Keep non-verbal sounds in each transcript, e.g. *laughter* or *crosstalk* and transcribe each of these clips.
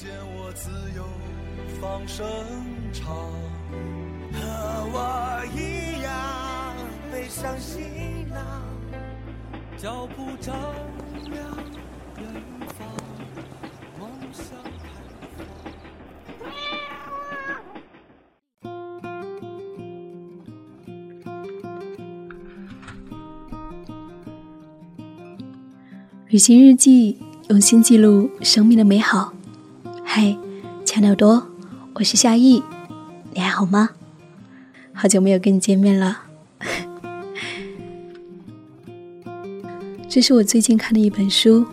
见我自由放声唱，和我一样背上行囊，脚步丈量。旅行日记，用心记录生命的美好。嗨，亲爱的耳朵，我是夏意，你还好吗？好久没有跟你见面了。这是我最近看的一本书，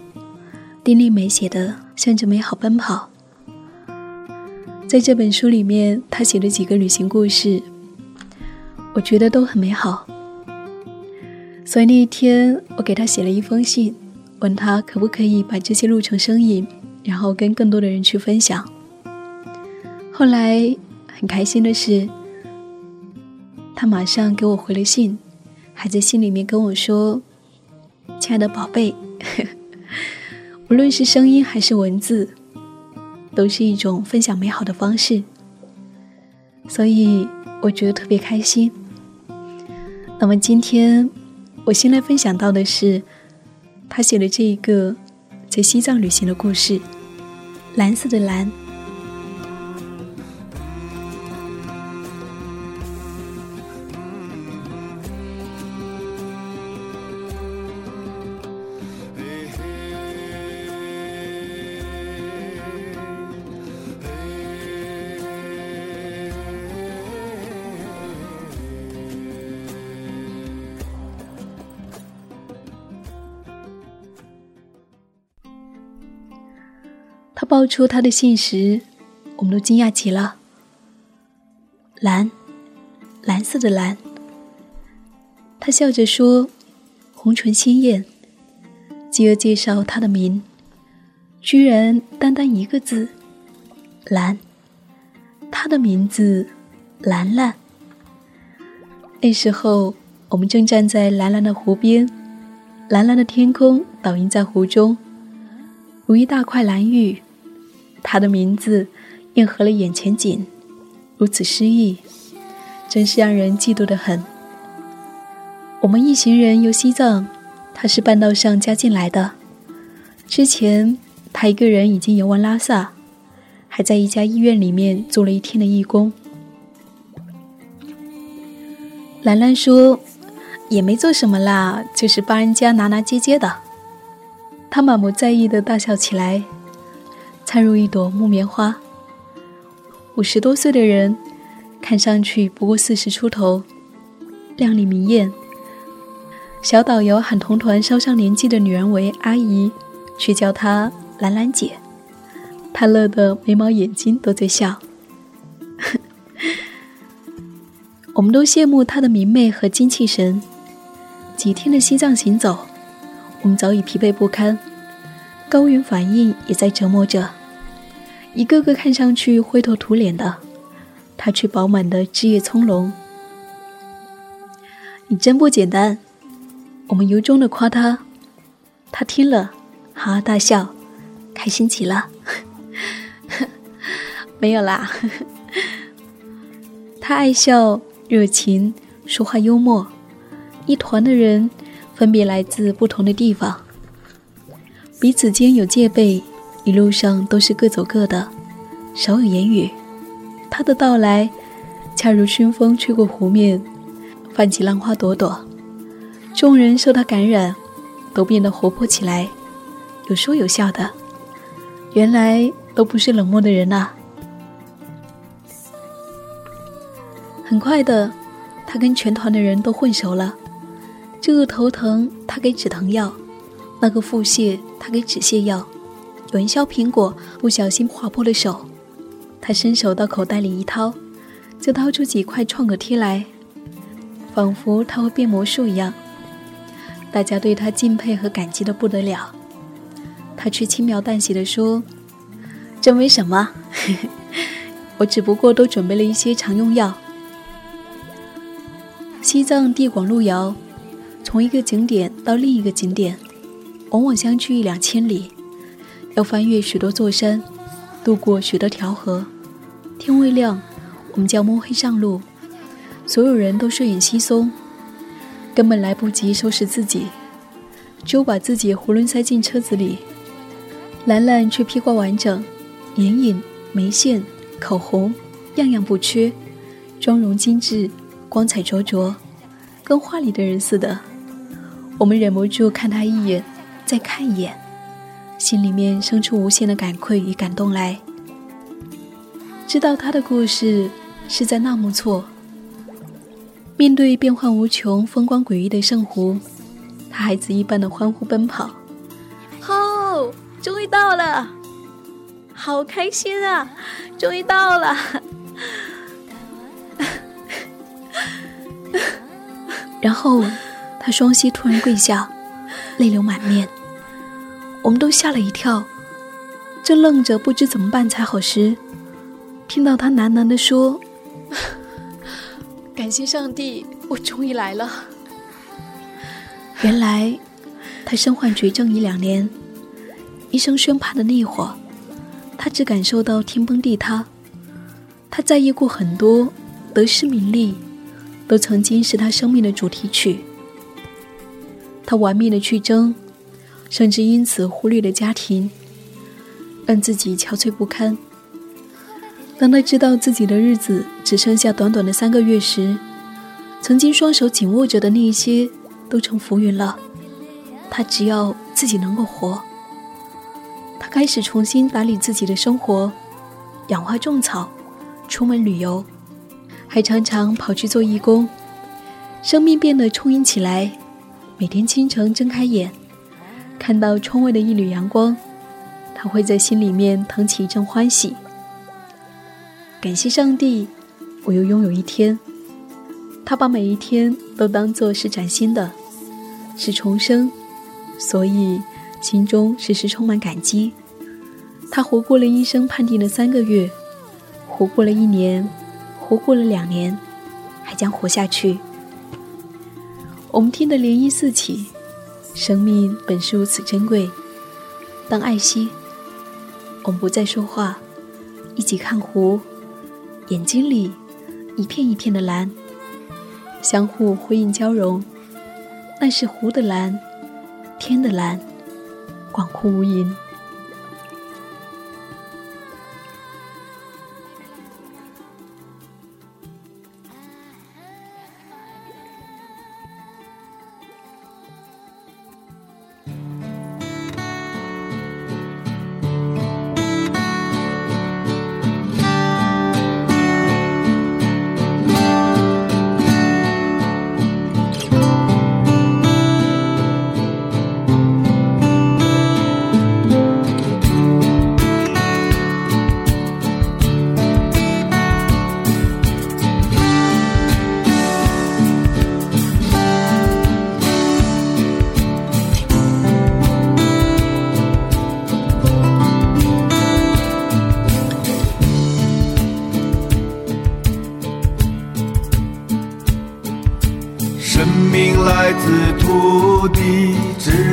丁立梅写的《向着美好奔跑》。在这本书里面，他写了几个旅行故事，我觉得都很美好。所以那一天，我给他写了一封信。问他可不可以把这些录成声音，然后跟更多的人去分享。后来很开心的是，他马上给我回了信，还在信里面跟我说：“亲爱的宝贝，*laughs* 无论是声音还是文字，都是一种分享美好的方式。”所以我觉得特别开心。那么今天我先来分享到的是。他写的这一个在西藏旅行的故事，蓝色的蓝。爆出他的信时，我们都惊讶极了。蓝，蓝色的蓝。他笑着说：“红唇鲜艳。”继而介绍他的名，居然单单一个字：蓝。他的名字，兰兰。那时候，我们正站在蓝蓝的湖边，蓝蓝的天空倒映在湖中，如一大块蓝玉。他的名字应和了眼前景，如此诗意，真是让人嫉妒的很。我们一行人游西藏，他是半道上加进来的。之前他一个人已经游完拉萨，还在一家医院里面做了一天的义工。兰兰说：“也没做什么啦，就是帮人家拿拿接接的。”他满不在意的大笑起来。灿如一朵木棉花。五十多岁的人，看上去不过四十出头，靓丽明艳。小导游喊同团稍上年纪的女人为阿姨，却叫她兰兰姐。她乐得眉毛眼睛都在笑。*laughs* 我们都羡慕她的明媚和精气神。几天的西藏行走，我们早已疲惫不堪。高原反应也在折磨着，一个个看上去灰头土脸的，他却饱满的枝叶葱茏。你真不简单，我们由衷的夸他，他听了哈哈大笑，开心极了。*laughs* 没有啦，*laughs* 他爱笑、热情、说话幽默，一团的人分别来自不同的地方。彼此间有戒备，一路上都是各走各的，少有言语。他的到来，恰如春风吹过湖面，泛起浪花朵朵。众人受他感染，都变得活泼起来，有说有笑的。原来都不是冷漠的人啊！很快的，他跟全团的人都混熟了。这个头疼，他给止疼药。那个腹泻，他给止泻药；元宵苹果不小心划破了手，他伸手到口袋里一掏，就掏出几块创可贴来，仿佛他会变魔术一样。大家对他敬佩和感激的不得了。他却轻描淡写的说：“这没什么，*laughs* 我只不过都准备了一些常用药。”西藏地广路遥，从一个景点到另一个景点，往往相距一两千里，要翻越许多座山，渡过许多条河。天未亮，我们就要摸黑上路，所有人都睡眼惺忪，根本来不及收拾自己，只有把自己囫囵塞进车子里。兰兰却披挂完整，眼影、眉线、口红，样样不缺，妆容精致。光彩灼灼，跟画里的人似的。我们忍不住看他一眼，再看一眼，心里面生出无限的感愧与感动来。知道他的故事是在纳木错。面对变幻无穷、风光诡异的圣湖，他孩子一般的欢呼奔跑。哦，终于到了，好开心啊！终于到了。然后，他双膝突然跪下，泪流满面。我们都吓了一跳，正愣着不知怎么办才好时，听到他喃喃地说：“ *laughs* 感谢上帝，我终于来了。”原来，他身患绝症一两年，医生宣判的那会儿，他只感受到天崩地塌。他在意过很多得失名利。都曾经是他生命的主题曲。他玩命的去争，甚至因此忽略了家庭，让自己憔悴不堪。当他知道自己的日子只剩下短短的三个月时，曾经双手紧握着的那一些都成浮云了。他只要自己能够活，他开始重新打理自己的生活，养花种草，出门旅游。还常常跑去做义工，生命变得充盈起来。每天清晨睁开眼，看到窗外的一缕阳光，他会在心里面腾起一阵欢喜。感谢上帝，我又拥有一天。他把每一天都当作是崭新的，是重生，所以心中时时充满感激。他活过了医生判定的三个月，活过了一年。活过了两年，还将活下去。我们听得涟漪四起，生命本是如此珍贵。当爱惜，我们不再说话，一起看湖，眼睛里一片一片的蓝，相互辉映交融。那是湖的蓝，天的蓝，广阔无垠。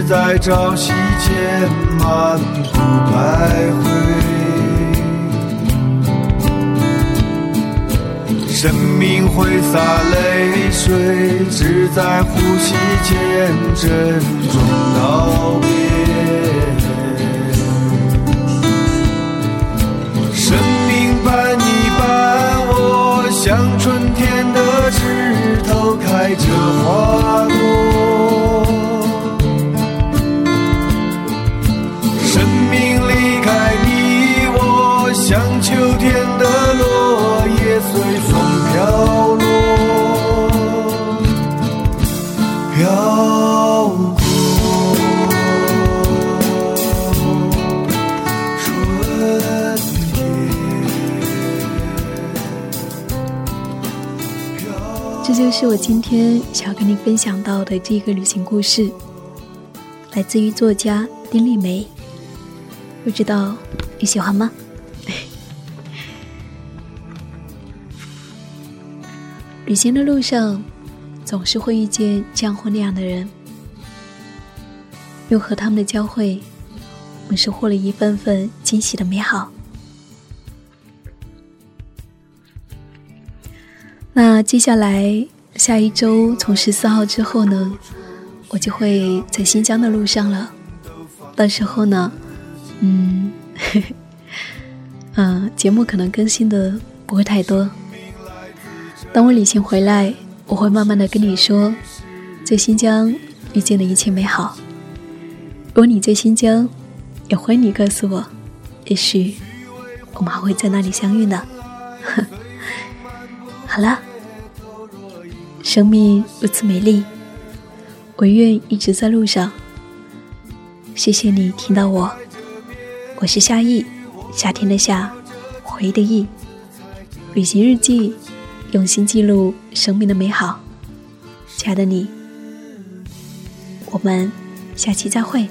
在朝夕间漫步徘徊，生命挥洒泪水，只在呼吸间郑重道别。生命伴你伴我，像春天的枝头开着花是我今天想要跟你分享到的这个旅行故事，来自于作家丁丽梅。不知道你喜欢吗？*laughs* 旅行的路上，总是会遇见这样或那样的人，又和他们的交汇，我们收获了一份份惊喜的美好。那接下来下一周从十四号之后呢，我就会在新疆的路上了。到时候呢，嗯，嗯，*laughs* 节目可能更新的不会太多。当我旅行回来，我会慢慢的跟你说，在新疆遇见的一切美好。如果你在新疆，也欢迎你告诉我，也许我们还会在那里相遇呢。*laughs* 好了，生命如此美丽，我愿一直在路上。谢谢你听到我，我是夏意，夏天的夏，回忆的忆，旅行日记，用心记录生命的美好。亲爱的你，我们下期再会。